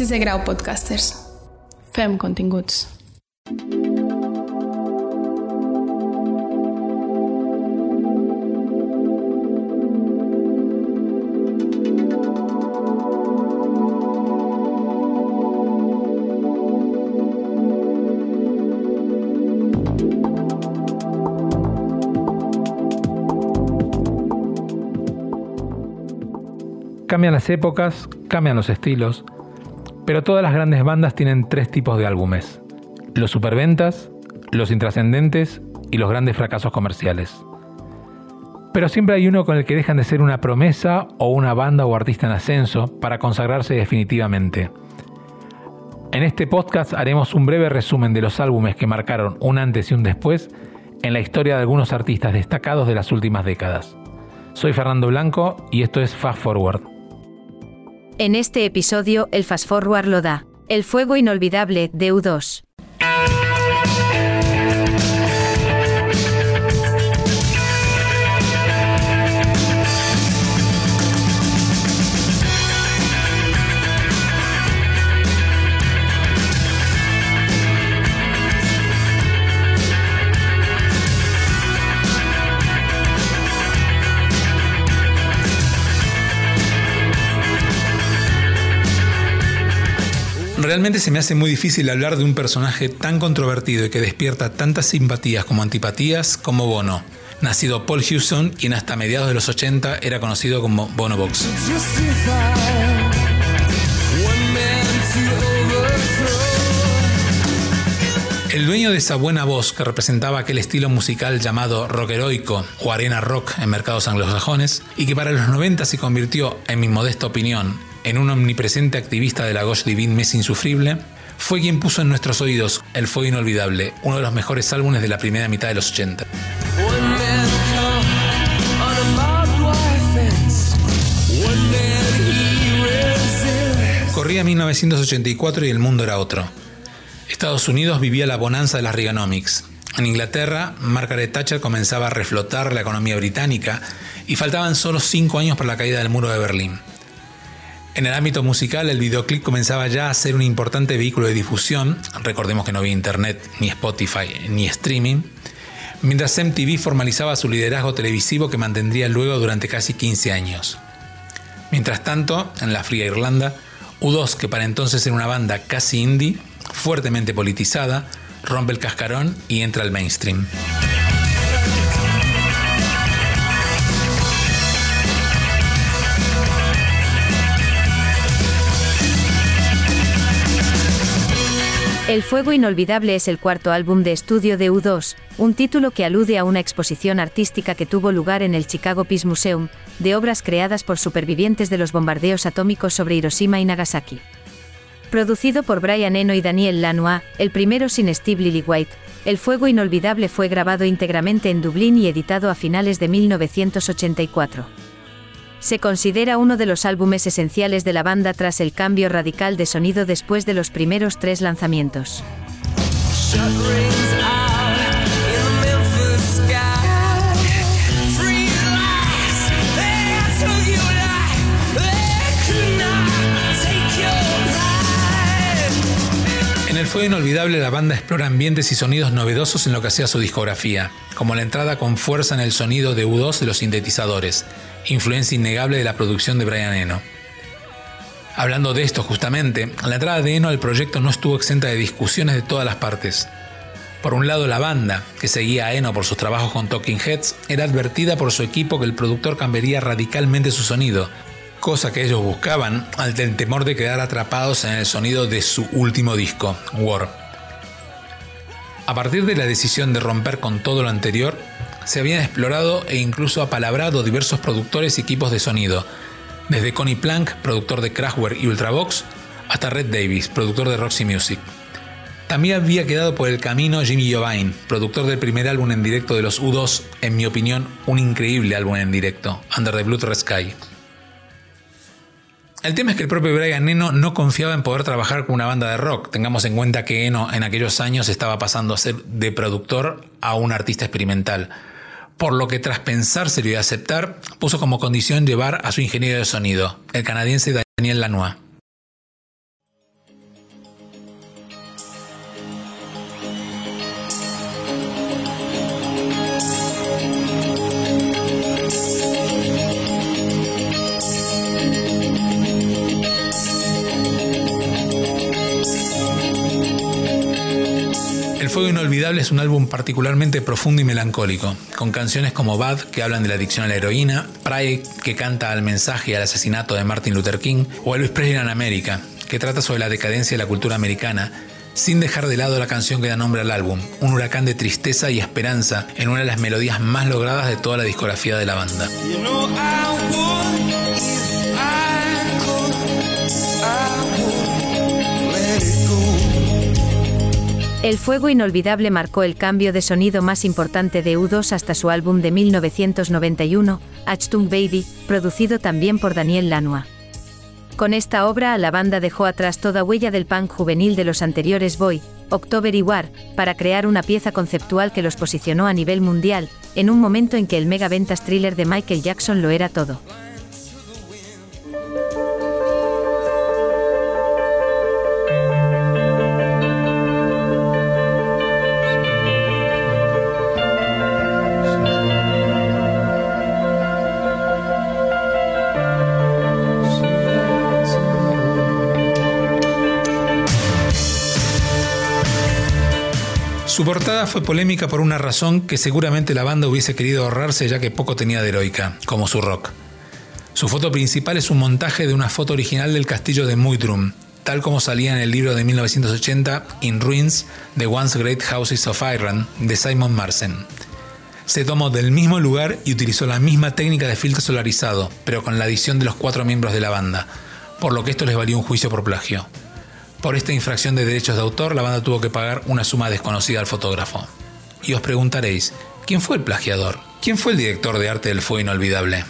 Sisè Grau Podcasters. Fem continguts. Cambian las épocas, cambian los estilos, pero todas las grandes bandas tienen tres tipos de álbumes. Los superventas, los intrascendentes y los grandes fracasos comerciales. Pero siempre hay uno con el que dejan de ser una promesa o una banda o artista en ascenso para consagrarse definitivamente. En este podcast haremos un breve resumen de los álbumes que marcaron un antes y un después en la historia de algunos artistas destacados de las últimas décadas. Soy Fernando Blanco y esto es Fast Forward. En este episodio, el Fast Forward lo da. El fuego inolvidable de U2. Realmente se me hace muy difícil hablar de un personaje tan controvertido y que despierta tantas simpatías como antipatías como Bono. Nacido Paul Hewson, quien hasta mediados de los 80 era conocido como Bono Box. El dueño de esa buena voz que representaba aquel estilo musical llamado rock heroico o arena rock en mercados anglosajones y que para los 90 se convirtió, en mi modesta opinión, en un omnipresente activista de la gauche divine mes insufrible, fue quien puso en nuestros oídos El Fuego Inolvidable, uno de los mejores álbumes de la primera mitad de los 80. Corría 1984 y el mundo era otro. Estados Unidos vivía la bonanza de las Reaganomics. En Inglaterra, Margaret Thatcher comenzaba a reflotar la economía británica y faltaban solo cinco años para la caída del muro de Berlín. En el ámbito musical, el videoclip comenzaba ya a ser un importante vehículo de difusión, recordemos que no había internet, ni Spotify, ni streaming, mientras MTV formalizaba su liderazgo televisivo que mantendría luego durante casi 15 años. Mientras tanto, en la fría Irlanda, U2, que para entonces era una banda casi indie, fuertemente politizada, rompe el cascarón y entra al mainstream. El Fuego Inolvidable es el cuarto álbum de estudio de U2, un título que alude a una exposición artística que tuvo lugar en el Chicago Peace Museum, de obras creadas por supervivientes de los bombardeos atómicos sobre Hiroshima y Nagasaki. Producido por Brian Eno y Daniel Lanois, el primero sin Steve Lillywhite, El Fuego Inolvidable fue grabado íntegramente en Dublín y editado a finales de 1984. Se considera uno de los álbumes esenciales de la banda tras el cambio radical de sonido después de los primeros tres lanzamientos. Fuego Inolvidable la banda explora ambientes y sonidos novedosos en lo que hacía su discografía, como la entrada con fuerza en el sonido de U2 de los sintetizadores, influencia innegable de la producción de Brian Eno. Hablando de esto justamente, la entrada de Eno al proyecto no estuvo exenta de discusiones de todas las partes. Por un lado, la banda, que seguía a Eno por sus trabajos con Talking Heads, era advertida por su equipo que el productor cambiaría radicalmente su sonido, cosa que ellos buscaban ante el temor de quedar atrapados en el sonido de su último disco, War. A partir de la decisión de romper con todo lo anterior, se habían explorado e incluso apalabrado diversos productores y equipos de sonido, desde Connie Plank, productor de Kraftwerk y Ultravox, hasta Red Davis, productor de Roxy Music. También había quedado por el camino Jimmy Iovine, productor del primer álbum en directo de los U2, en mi opinión, un increíble álbum en directo, Under the Blood Red Sky. El tema es que el propio Brian Eno no confiaba en poder trabajar con una banda de rock. Tengamos en cuenta que Eno en aquellos años estaba pasando a ser de productor a un artista experimental por lo que tras pensárselo y aceptar, puso como condición llevar a su ingeniero de sonido, el canadiense Daniel Lanois. Fuego Inolvidable es un álbum particularmente profundo y melancólico, con canciones como Bad que hablan de la adicción a la heroína, Pride que canta al mensaje y al asesinato de Martin Luther King, o Elvis Presley en América, que trata sobre la decadencia de la cultura americana, sin dejar de lado la canción que da nombre al álbum, un huracán de tristeza y esperanza en una de las melodías más logradas de toda la discografía de la banda. El fuego inolvidable marcó el cambio de sonido más importante de U2 hasta su álbum de 1991, Achtung Baby, producido también por Daniel Lanois. Con esta obra, la banda dejó atrás toda huella del punk juvenil de los anteriores Boy, October y War, para crear una pieza conceptual que los posicionó a nivel mundial, en un momento en que el mega ventas thriller de Michael Jackson lo era todo. Su portada fue polémica por una razón que seguramente la banda hubiese querido ahorrarse ya que poco tenía de heroica, como su rock. Su foto principal es un montaje de una foto original del castillo de Muidrum, tal como salía en el libro de 1980 In Ruins, The Once Great Houses of Ireland, de Simon Marsen. Se tomó del mismo lugar y utilizó la misma técnica de filtro solarizado, pero con la adición de los cuatro miembros de la banda, por lo que esto les valió un juicio por plagio. Por esta infracción de derechos de autor, la banda tuvo que pagar una suma desconocida al fotógrafo. Y os preguntaréis, ¿quién fue el plagiador? ¿Quién fue el director de arte del fuego inolvidable?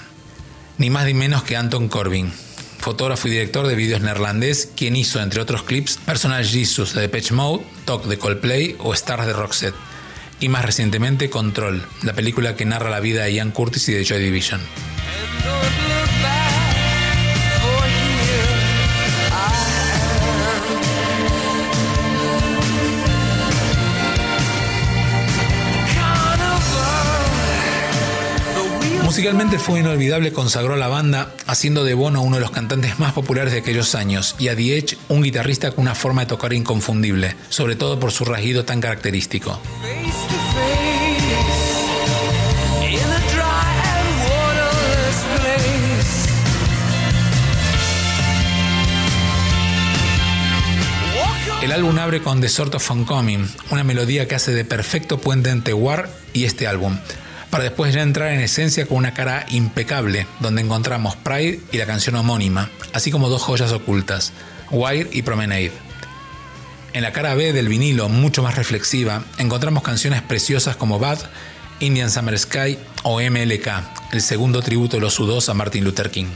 Ni más ni menos que Anton Corbin, fotógrafo y director de vídeos neerlandés, quien hizo, entre otros clips, Personal Jesus de Depeche Mode, Talk de Coldplay o Stars de Roxette. Y más recientemente Control, la película que narra la vida de Ian Curtis y de Joy Division. Musicalmente fue inolvidable, consagró a la banda, haciendo de Bono uno de los cantantes más populares de aquellos años, y a The un guitarrista con una forma de tocar inconfundible, sobre todo por su rasguido tan característico. El álbum abre con The Sort of Homecoming, una melodía que hace de perfecto puente entre War y este álbum, para después ya entrar en esencia con una cara impecable, donde encontramos Pride y la canción homónima, así como dos joyas ocultas, Wire y Promenade. En la cara B del vinilo, mucho más reflexiva, encontramos canciones preciosas como Bad, Indian Summer Sky o MLK, el segundo tributo de los U2 a Martin Luther King.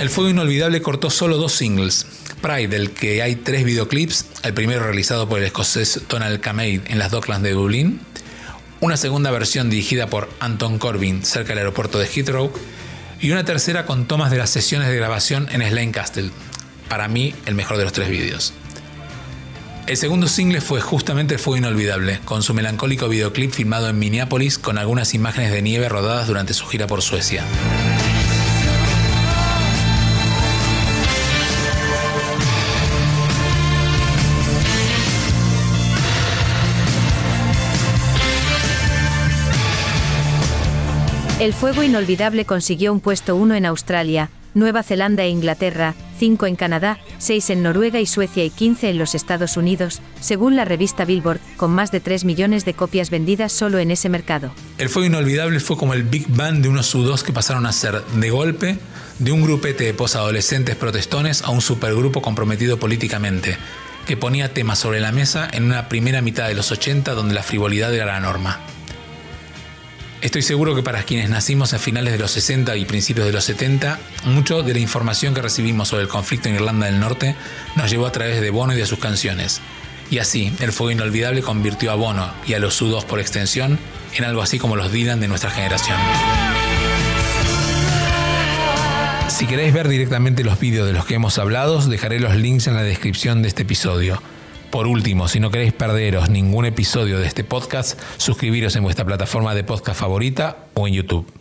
El Fuego Inolvidable cortó solo dos singles. Pride, del que hay tres videoclips, el primero realizado por el escocés Donald Kamade en las Docklands de Dublín, una segunda versión dirigida por Anton Corbin cerca del aeropuerto de Heathrow, y una tercera con tomas de las sesiones de grabación en Slane Castle. Para mí, el mejor de los tres vídeos. El segundo single fue justamente Fuego Inolvidable, con su melancólico videoclip filmado en Minneapolis con algunas imágenes de nieve rodadas durante su gira por Suecia. El Fuego Inolvidable consiguió un puesto 1 en Australia, Nueva Zelanda e Inglaterra, 5 en Canadá, 6 en Noruega y Suecia y 15 en los Estados Unidos, según la revista Billboard, con más de 3 millones de copias vendidas solo en ese mercado. El Fuego Inolvidable fue como el Big Bang de unos sudos que pasaron a ser, de golpe, de un grupete de posadolescentes protestones a un supergrupo comprometido políticamente, que ponía temas sobre la mesa en una primera mitad de los 80 donde la frivolidad era la norma. Estoy seguro que para quienes nacimos a finales de los 60 y principios de los 70, mucho de la información que recibimos sobre el conflicto en Irlanda del Norte nos llevó a través de Bono y de sus canciones. Y así, el fuego inolvidable convirtió a Bono y a los sudos por extensión en algo así como los Dylan de nuestra generación. Si queréis ver directamente los vídeos de los que hemos hablado, dejaré los links en la descripción de este episodio. Por último, si no queréis perderos ningún episodio de este podcast, suscribiros en vuestra plataforma de podcast favorita o en YouTube.